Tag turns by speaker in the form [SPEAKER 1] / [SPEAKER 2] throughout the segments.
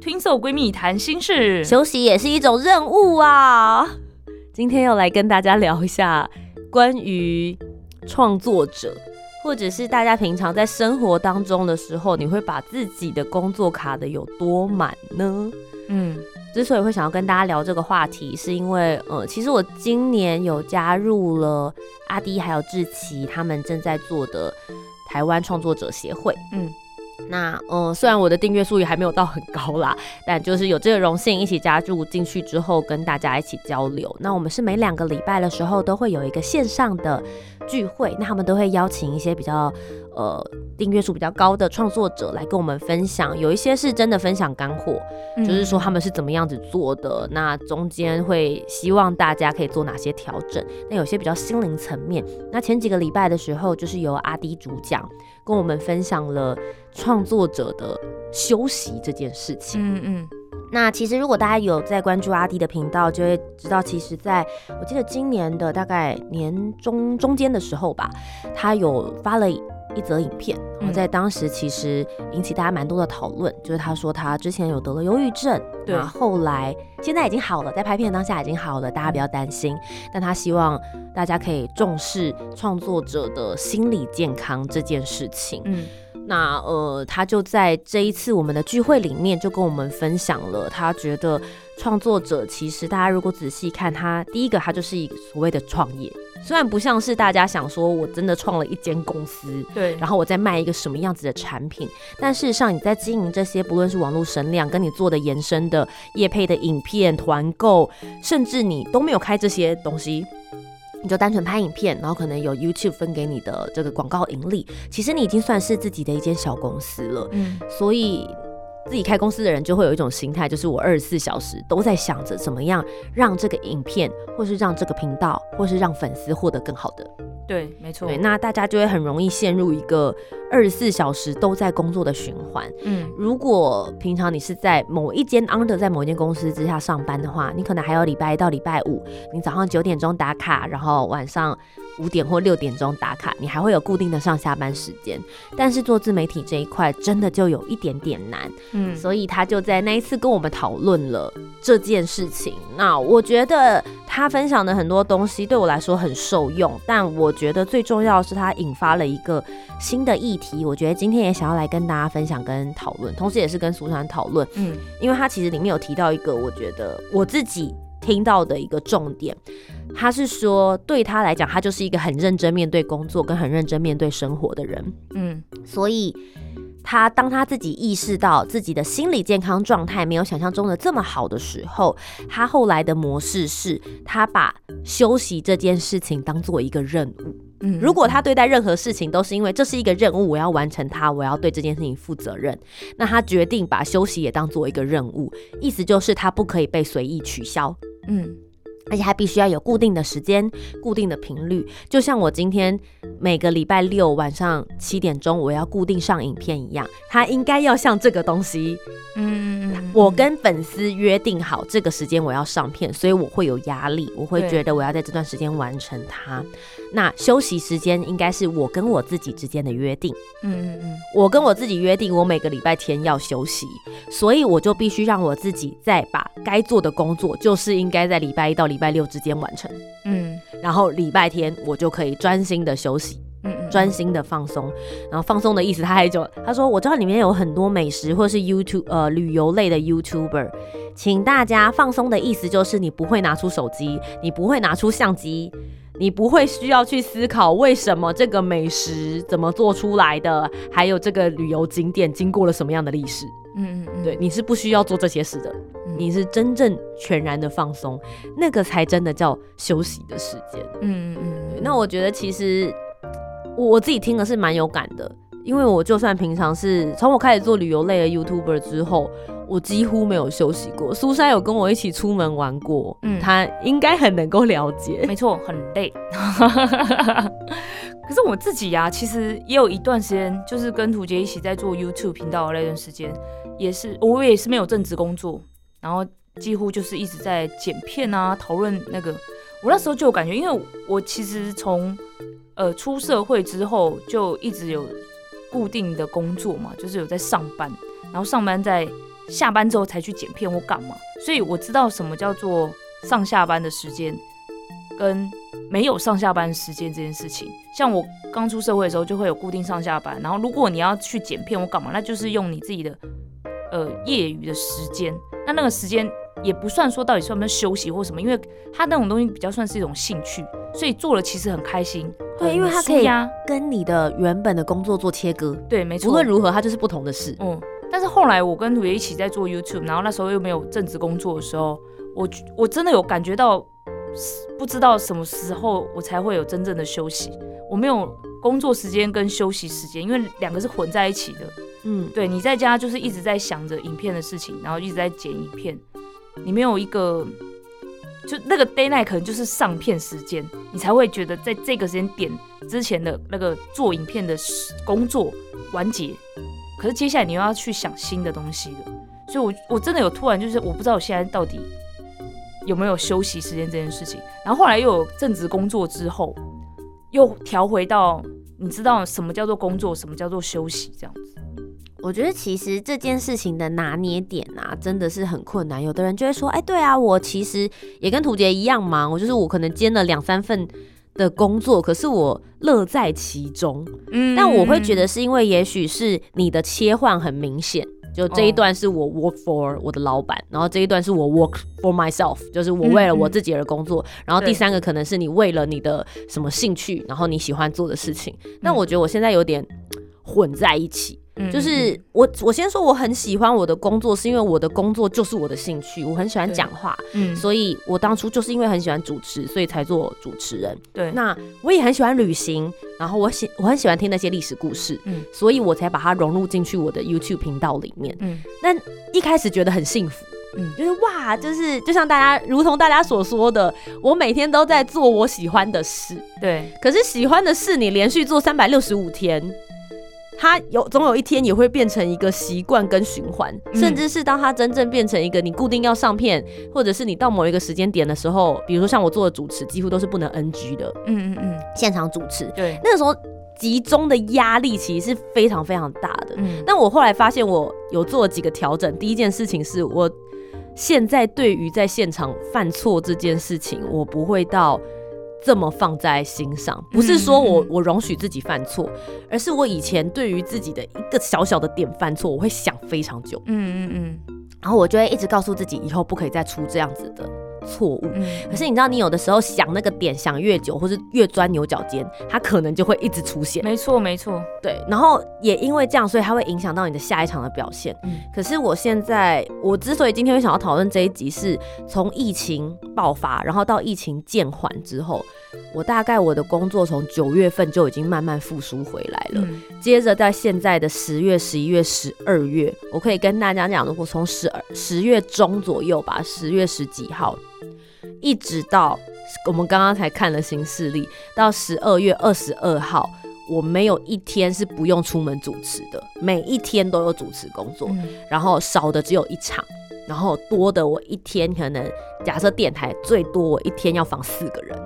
[SPEAKER 1] Twinso。
[SPEAKER 2] Twinso 闺蜜谈心事，
[SPEAKER 1] 休息也是一种任务啊。今天要来跟大家聊一下关于创作者，或者是大家平常在生活当中的时候，你会把自己的工作卡的有多满呢？嗯，之所以会想要跟大家聊这个话题，是因为呃，其实我今年有加入了阿迪还有志奇他们正在做的台湾创作者协会，嗯。那嗯，虽然我的订阅数也还没有到很高啦，但就是有这个荣幸一起加入进去之后，跟大家一起交流。那我们是每两个礼拜的时候都会有一个线上的聚会，那他们都会邀请一些比较呃订阅数比较高的创作者来跟我们分享，有一些是真的分享干货，就是说他们是怎么样子做的，那中间会希望大家可以做哪些调整。那有些比较心灵层面，那前几个礼拜的时候，就是由阿迪主讲。跟我们分享了创作者的休息这件事情。嗯嗯，那其实如果大家有在关注阿迪的频道，就会知道，其实在我记得今年的大概年中中间的时候吧，他有发了。一则影片，然后在当时其实引起大家蛮多的讨论，就是他说他之前有得了忧郁症，对，后来现在已经好了，在拍片当下已经好了，大家不要担心。但他希望大家可以重视创作者的心理健康这件事情。嗯，那呃，他就在这一次我们的聚会里面就跟我们分享了，他觉得创作者其实大家如果仔细看，他第一个他就是一个所谓的创业。虽然不像是大家想说，我真的创了一间公司，
[SPEAKER 2] 对，
[SPEAKER 1] 然后我在卖一个什么样子的产品，但事实上你在经营这些，不论是网络声量，跟你做的延伸的业配的影片、团购，甚至你都没有开这些东西，你就单纯拍影片，然后可能有 YouTube 分给你的这个广告盈利，其实你已经算是自己的一间小公司了，嗯，所以。自己开公司的人就会有一种心态，就是我二十四小时都在想着怎么样让这个影片，或是让这个频道，或是让粉丝获得更好的。
[SPEAKER 2] 对，没错。
[SPEAKER 1] 对，那大家就会很容易陷入一个二十四小时都在工作的循环。嗯，如果平常你是在某一间 under 在某一间公司之下上班的话，你可能还有礼拜一到礼拜五，你早上九点钟打卡，然后晚上。五点或六点钟打卡，你还会有固定的上下班时间。但是做自媒体这一块，真的就有一点点难。嗯，所以他就在那一次跟我们讨论了这件事情。那我觉得他分享的很多东西对我来说很受用，但我觉得最重要的是他引发了一个新的议题。我觉得今天也想要来跟大家分享跟讨论，同时也是跟苏珊讨论。嗯，因为他其实里面有提到一个，我觉得我自己。听到的一个重点，他是说，对他来讲，他就是一个很认真面对工作跟很认真面对生活的人。嗯，所以他当他自己意识到自己的心理健康状态没有想象中的这么好的时候，他后来的模式是，他把休息这件事情当做一个任务。嗯，如果他对待任何事情都是因为这是一个任务，我要完成它，我要对这件事情负责任，那他决定把休息也当做一个任务，意思就是他不可以被随意取消。嗯。而且还必须要有固定的时间、固定的频率，就像我今天每个礼拜六晚上七点钟我要固定上影片一样，它应该要像这个东西。嗯，我跟粉丝约定好这个时间我要上片，所以我会有压力，我会觉得我要在这段时间完成它。那休息时间应该是我跟我自己之间的约定。嗯嗯嗯，我跟我自己约定，我每个礼拜天要休息，所以我就必须让我自己再把该做的工作，就是应该在礼拜一到礼。礼拜六之间完成，嗯，然后礼拜天我就可以专心的休息，嗯嗯，专心的放松。然后放松的意思，他还就他说，我知道里面有很多美食或是 YouTube 呃旅游类的 YouTuber，请大家放松的意思就是你不会拿出手机，你不会拿出相机，你不会需要去思考为什么这个美食怎么做出来的，还有这个旅游景点经过了什么样的历史。嗯嗯，对，你是不需要做这些事的，你是真正全然的放松，那个才真的叫休息的时间。嗯嗯嗯。那我觉得其实我我自己听的是蛮有感的。因为我就算平常是从我开始做旅游类的 YouTuber 之后，我几乎没有休息过。苏珊有跟我一起出门玩过，嗯，他应该很能够了解。
[SPEAKER 2] 没错，很累。可是我自己呀，其实也有一段时间，就是跟图杰一起在做 YouTube 频道的那段时间，也是我也是没有正职工作，然后几乎就是一直在剪片啊，讨论那个。我那时候就有感觉，因为我其实从呃出社会之后就一直有固定的工作嘛，就是有在上班，然后上班在下班之后才去剪片或干嘛，所以我知道什么叫做上下班的时间跟。没有上下班时间这件事情，像我刚出社会的时候就会有固定上下班，然后如果你要去剪片或干嘛，那就是用你自己的呃业余的时间，那那个时间也不算说到底算不算休息或什么，因为他那种东西比较算是一种兴趣，所以做了其实很开心。
[SPEAKER 1] 对，因为他可以跟你的原本的工作做切割。
[SPEAKER 2] 对，没错。
[SPEAKER 1] 无论如何，它就是不同的事。
[SPEAKER 2] 嗯，但是后来我跟土爷一起在做 YouTube，然后那时候又没有正职工作的时候，我我真的有感觉到。不知道什么时候我才会有真正的休息，我没有工作时间跟休息时间，因为两个是混在一起的。嗯，对你在家就是一直在想着影片的事情，然后一直在剪影片，你没有一个就那个 day night 可能就是上片时间，你才会觉得在这个时间点之前的那个做影片的工作完结，可是接下来你又要去想新的东西了，所以我我真的有突然就是我不知道我现在到底。有没有休息时间这件事情？然后后来又有正职工作之后，又调回到你知道什么叫做工作，什么叫做休息这样子。
[SPEAKER 1] 我觉得其实这件事情的拿捏点啊，真的是很困难。有的人就会说：“哎，对啊，我其实也跟图杰一样忙，我就是我可能兼了两三份的工作，可是我乐在其中。”嗯，但我会觉得是因为也许是你的切换很明显。就这一段是我 work for 我的老板，然后这一段是我 work for myself，就是我为了我自己而工作。然后第三个可能是你为了你的什么兴趣，然后你喜欢做的事情。那我觉得我现在有点混在一起。就是我，我先说我很喜欢我的工作，是因为我的工作就是我的兴趣，我很喜欢讲话，嗯，所以我当初就是因为很喜欢主持，所以才做主持人。
[SPEAKER 2] 对，
[SPEAKER 1] 那我也很喜欢旅行，然后我喜我很喜欢听那些历史故事，嗯，所以我才把它融入进去我的 YouTube 频道里面，嗯，但一开始觉得很幸福，嗯，就是哇，就是就像大家如同大家所说的，我每天都在做我喜欢的事，
[SPEAKER 2] 对，
[SPEAKER 1] 可是喜欢的事你连续做三百六十五天。它有总有一天也会变成一个习惯跟循环，甚至是当它真正变成一个你固定要上片，或者是你到某一个时间点的时候，比如说像我做的主持，几乎都是不能 NG 的。嗯嗯嗯，现场主持，
[SPEAKER 2] 对，
[SPEAKER 1] 那个时候集中的压力其实是非常非常大的。嗯，但我后来发现我有做几个调整。第一件事情是我现在对于在现场犯错这件事情，我不会到。这么放在心上，不是说我我容许自己犯错，而是我以前对于自己的一个小小的点犯错，我会想非常久，嗯嗯嗯，然后我就会一直告诉自己，以后不可以再出这样子的。错误，可是你知道，你有的时候想那个点想越久，或是越钻牛角尖，它可能就会一直出现。
[SPEAKER 2] 没错，没错，
[SPEAKER 1] 对。然后也因为这样，所以它会影响到你的下一场的表现。嗯。可是我现在，我之所以今天会想要讨论这一集，是从疫情爆发，然后到疫情渐缓之后，我大概我的工作从九月份就已经慢慢复苏回来了。接着在现在的十月、十一月、十二月，我可以跟大家讲，如果从十二十月中左右吧，十月十几号。一直到我们刚刚才看了新势力，到十二月二十二号，我没有一天是不用出门主持的，每一天都有主持工作，然后少的只有一场，然后多的我一天可能假设电台最多我一天要访四个人，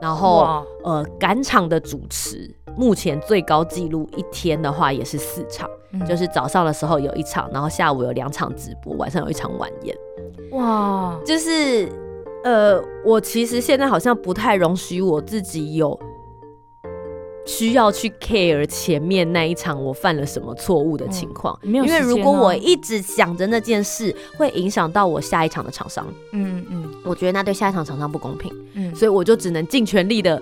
[SPEAKER 1] 然后呃赶场的主持，目前最高纪录一天的话也是四场，就是早上的时候有一场，然后下午有两场直播，晚上有一场晚宴，哇，就是。呃，我其实现在好像不太容许我自己有需要去 care 前面那一场我犯了什么错误的情况，因为如果我一直想着那件事，会影响到我下一场的厂商。嗯嗯，我觉得那对下一场厂商不公平。嗯，所以我就只能尽全力的。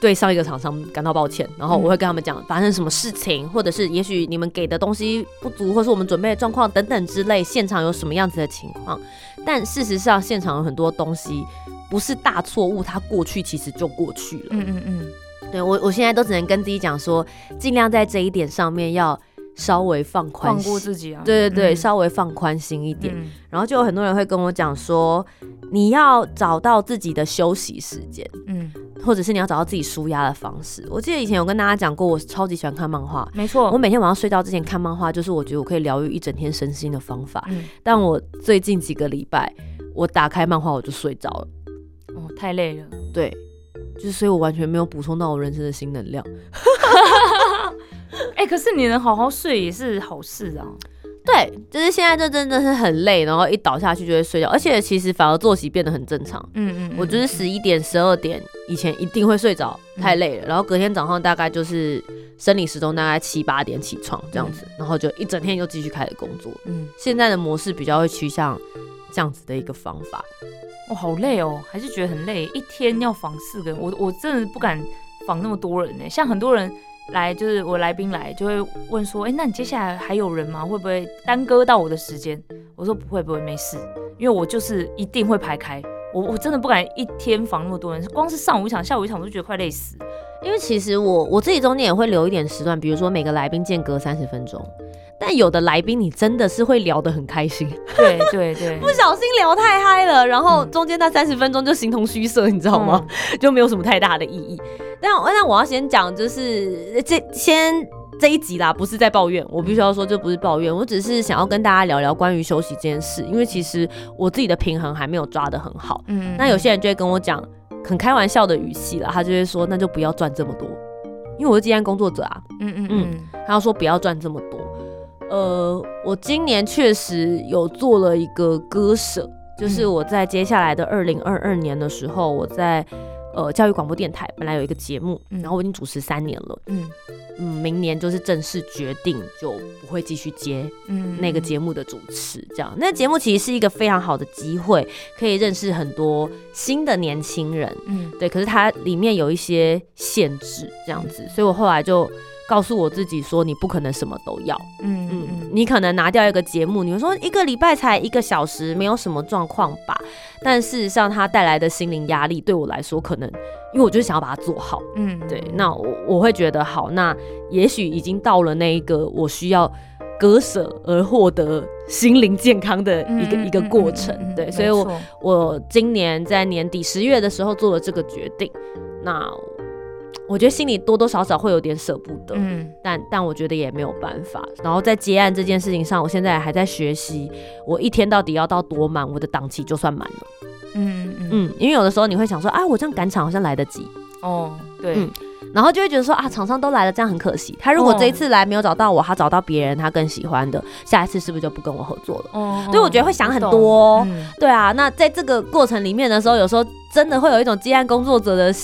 [SPEAKER 1] 对上一个厂商感到抱歉，然后我会跟他们讲发生什么事情，或者是也许你们给的东西不足，或是我们准备的状况等等之类，现场有什么样子的情况。但事实上，现场有很多东西不是大错误，它过去其实就过去了。嗯嗯嗯。对我，我现在都只能跟自己讲说，尽量在这一点上面要稍微放宽，
[SPEAKER 2] 放过自己啊。
[SPEAKER 1] 对对对，稍微放宽心一点。然后就有很多人会跟我讲说，你要找到自己的休息时间，嗯，或者是你要找到自己舒压的方式。我记得以前有跟大家讲过，我超级喜欢看漫画，
[SPEAKER 2] 没错，
[SPEAKER 1] 我每天晚上睡觉之前看漫画，就是我觉得我可以疗愈一整天身心的方法。嗯，但我最近几个礼拜，我打开漫画我就睡着了，
[SPEAKER 2] 哦，太累了，
[SPEAKER 1] 对。就是，所以我完全没有补充到我人生的新能量。
[SPEAKER 2] 哎，可是你能好好睡也是好事啊。
[SPEAKER 1] 对，就是现在这真的是很累，然后一倒下去就会睡觉，而且其实反而作息变得很正常。嗯嗯，我就是十一点、十二点以前一定会睡着，太累了。然后隔天早上大概就是生理时钟大概七八点起床这样子，然后就一整天又继续开始工作。嗯，现在的模式比较会趋向这样子的一个方法。
[SPEAKER 2] 我好累哦，还是觉得很累。一天要访四个人，我我真的不敢访那么多人呢。像很多人来，就是我来宾来，就会问说：“哎，那你接下来还有人吗？会不会耽搁到我的时间？”我说：“不会，不会，没事，因为我就是一定会排开。我我真的不敢一天防那么多人，光是上午一场、下午一场，我就觉得快累死。
[SPEAKER 1] 因为其实我我自己中间也会留一点时段，比如说每个来宾间隔三十分钟。”但有的来宾，你真的是会聊得很开心，
[SPEAKER 2] 对对对，
[SPEAKER 1] 不小心聊太嗨了，然后中间那三十分钟就形同虚设，你知道吗？就没有什么太大的意义。但那我要先讲，就是这先这一集啦，不是在抱怨，我必须要说这不是抱怨，我只是想要跟大家聊聊关于休息这件事，因为其实我自己的平衡还没有抓得很好。嗯，那有些人就会跟我讲很开玩笑的语气了，他就会说那就不要赚这么多，因为我是接案工作者啊。嗯嗯嗯，他要说不要赚这么多。呃，我今年确实有做了一个割舍，就是我在接下来的二零二二年的时候，我在呃教育广播电台本来有一个节目，然后我已经主持三年了，嗯嗯，明年就是正式决定就不会继续接那个节目的主持，这样。那节目其实是一个非常好的机会，可以认识很多新的年轻人，嗯，对。可是它里面有一些限制，这样子，所以我后来就。告诉我自己说，你不可能什么都要。嗯嗯嗯，你可能拿掉一个节目，你会说一个礼拜才一个小时，没有什么状况吧？但事实上，它带来的心灵压力对我来说，可能因为我就是想要把它做好。嗯，对。那我我会觉得好，那也许已经到了那一个我需要割舍而获得心灵健康的一个一个过程。对，所以我我今年在年底十月的时候做了这个决定。那。我觉得心里多多少少会有点舍不得，嗯，但但我觉得也没有办法。然后在接案这件事情上，我现在还在学习，我一天到底要到多满，我的档期就算满了。嗯嗯嗯，因为有的时候你会想说，啊，我这样赶场好像来得及。
[SPEAKER 2] 哦，对，嗯，
[SPEAKER 1] 然后就会觉得说，啊，厂商都来了，这样很可惜。他如果这一次来没有找到我，他找到别人他更喜欢的，下一次是不是就不跟我合作了？哦，所以我觉得会想很多。对啊，那在这个过程里面的时候，有时候真的会有一种接案工作者的。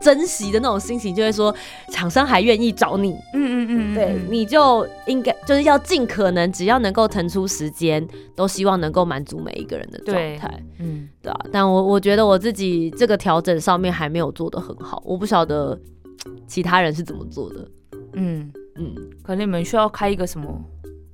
[SPEAKER 1] 珍惜的那种心情，就会说厂商还愿意找你，嗯嗯嗯，对，你就应该就是要尽可能，只要能够腾出时间，都希望能够满足每一个人的状态，嗯，对啊。但我我觉得我自己这个调整上面还没有做的很好，我不晓得其他人是怎么做的，
[SPEAKER 2] 嗯嗯，可能你们需要开一个什么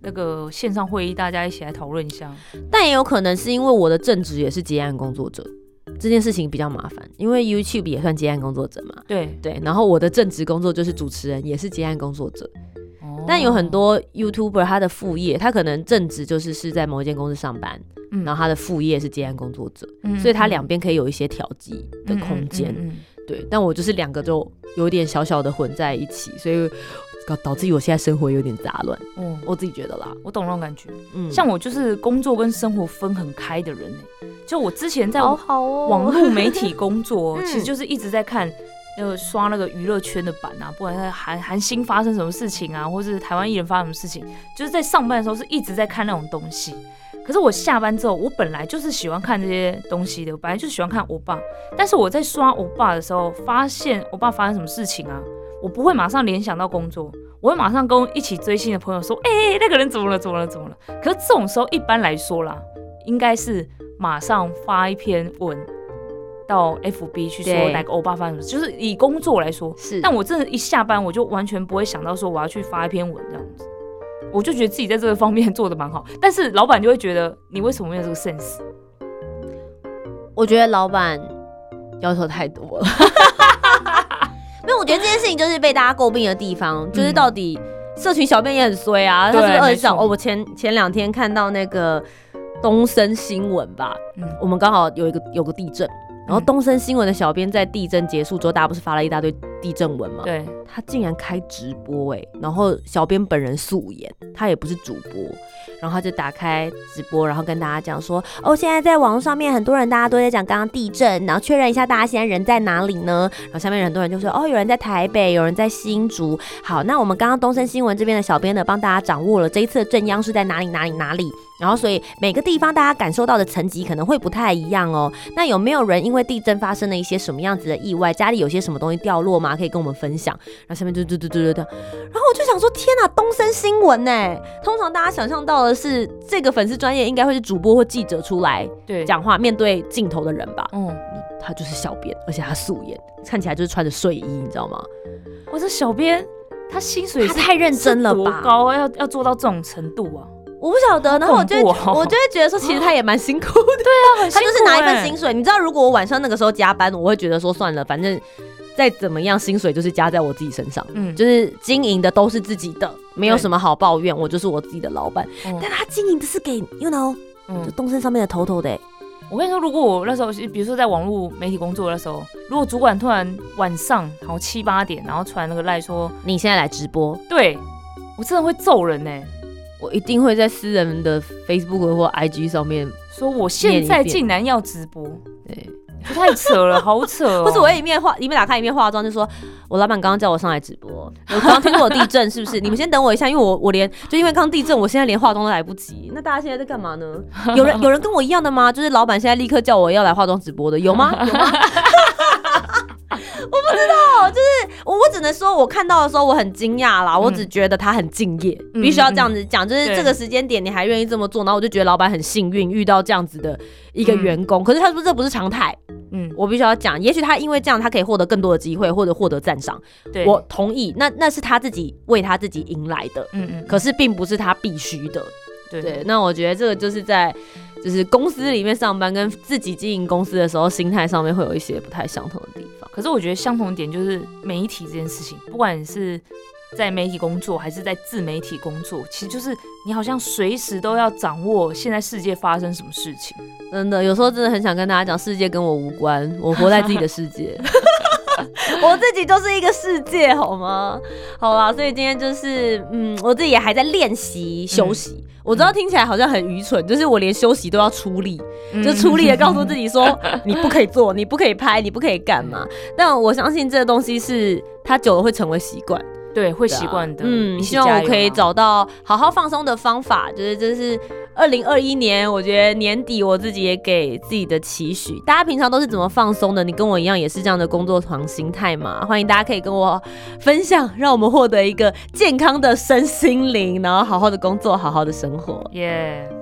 [SPEAKER 2] 那个线上会议，大家一起来讨论一下。
[SPEAKER 1] 但也有可能是因为我的正职也是结案工作者。这件事情比较麻烦，因为 YouTube 也算接案工作者嘛。
[SPEAKER 2] 对
[SPEAKER 1] 对，然后我的正职工作就是主持人，也是接案工作者。哦。但有很多 YouTuber 他的副业，他可能正职就是是在某一间公司上班，然后他的副业是接案工作者，所以他两边可以有一些调剂的空间。对，但我就是两个就有点小小的混在一起，所以。导导致我现在生活有点杂乱，嗯，我自己觉得啦，
[SPEAKER 2] 我懂那种感觉，嗯，像我就是工作跟生活分很开的人呢，就我之前在网络媒体 工作，其实就是一直在看那个刷那个娱乐圈的版啊，不管在韩韩星发生什么事情啊，或是台湾艺人发生什么事情，就是在上班的时候是一直在看那种东西。可是我下班之后，我本来就是喜欢看这些东西的，我本来就是喜欢看欧巴，但是我在刷欧巴的时候，发现欧巴发生什么事情啊？我不会马上联想到工作，我会马上跟一起追星的朋友说：“哎，那个人怎么了？怎么了？怎么了？”可是这种时候一般来说啦，应该是马上发一篇文到 FB 去说哪个欧巴发生什么，就是以工作来说
[SPEAKER 1] 是。
[SPEAKER 2] 但我真的，一下班我就完全不会想到说我要去发一篇文这样子，我就觉得自己在这个方面 做的蛮好。但是老板就会觉得你为什么没有这个 sense？
[SPEAKER 1] 我觉得老板要求太多了。没有，我觉得这件事情就是被大家诟病的地方，就是到底社群小编也很衰啊，他是不是二小？哦，我前前两天看到那个东森新闻吧，嗯，我们刚好有一个有个地震。然后东森新闻的小编在地震结束之后，大家不是发了一大堆地震文嘛？
[SPEAKER 2] 对，
[SPEAKER 1] 他竟然开直播哎，然后小编本人素颜，他也不是主播，然后他就打开直播，然后跟大家讲说，哦，现在在网络上面很多人大家都在讲刚刚地震，然后确认一下大家现在人在哪里呢？然后下面很多人就说，哦，有人在台北，有人在新竹。好，那我们刚刚东森新闻这边的小编呢，帮大家掌握了这一次的震央是在哪里哪里哪里。然后，所以每个地方大家感受到的层级可能会不太一样哦。那有没有人因为地震发生了一些什么样子的意外？家里有些什么东西掉落吗？可以跟我们分享。然后下面就嘟嘟嘟嘟嘟。然后我就想说，天哪，东森新闻呢？通常大家想象到的是这个粉丝专业应该会是主播或记者出来
[SPEAKER 2] 对
[SPEAKER 1] 讲话，面对镜头的人吧？嗯，他就是小编，而且他素颜，看起来就是穿着睡衣，你知道吗？
[SPEAKER 2] 我这小编他薪水
[SPEAKER 1] 他太认真了
[SPEAKER 2] 吧？高要要做到这种程度啊？
[SPEAKER 1] 我不晓得，然后我就我就会觉得说，其实他也蛮辛苦的。
[SPEAKER 2] 对
[SPEAKER 1] 啊，很辛苦他就是拿一份薪水。你知道，如果我晚上那个时候加班，我会觉得说算了，反正再怎么样，薪水就是加在我自己身上。嗯，就是经营的都是自己的，没有什么好抱怨。我就是我自己的老板。但他经营的是给 you know，就东升上面的头头的。
[SPEAKER 2] 我跟你说，如果我那时候，比如说在网络媒体工作的时候，如果主管突然晚上好七八点，然后传那个赖说
[SPEAKER 1] 你现在来直播，
[SPEAKER 2] 对我真的会揍人呢。
[SPEAKER 1] 我一定会在私人的 Facebook 或 IG 上面
[SPEAKER 2] 说，我现在竟然要直播，对，太扯了，好扯。
[SPEAKER 1] 不是我一面化一面打开一面化妆，就说我老板刚刚叫我上来直播，我刚刚听过地震，是不是？你们先等我一下，因为我我连就因为刚地震，我现在连化妆都来不及。那大家现在在干嘛呢？有人有人跟我一样的吗？就是老板现在立刻叫我要来化妆直播的，有吗？有吗？我不知道，就是我，我只能说，我看到的时候我很惊讶啦。我只觉得他很敬业，必须要这样子讲，就是这个时间点你还愿意这么做，然后我就觉得老板很幸运遇到这样子的一个员工。可是他说这不是常态，嗯，我必须要讲，也许他因为这样，他可以获得更多的机会或者获得赞赏。
[SPEAKER 2] 对，
[SPEAKER 1] 我同意，那那是他自己为他自己迎来的，嗯嗯，可是并不是他必须的。对，那我觉得这个就是在。就是公司里面上班跟自己经营公司的时候，心态上面会有一些不太相同的地方。
[SPEAKER 2] 可是我觉得相同点就是媒体这件事情，不管是在媒体工作还是在自媒体工作，其实就是你好像随时都要掌握现在世界发生什么事情。
[SPEAKER 1] 真的，有时候真的很想跟大家讲，世界跟我无关，我活在自己的世界。我自己就是一个世界，好吗？好啦，所以今天就是，嗯，我自己也还在练习休息。我知道听起来好像很愚蠢，就是我连休息都要出力，就出力的告诉自己说，你不可以做，你不可以拍，你不可以干嘛。但我相信这个东西是它久了会成为习惯。
[SPEAKER 2] 对，会习惯的。嗯，
[SPEAKER 1] 希望我可以找到好好放松的方法。就是这是二零二一年，我觉得年底我自己也给自己的期许。大家平常都是怎么放松的？你跟我一样也是这样的工作狂心态吗？欢迎大家可以跟我分享，让我们获得一个健康的身心灵，然后好好的工作，好好的生活。耶。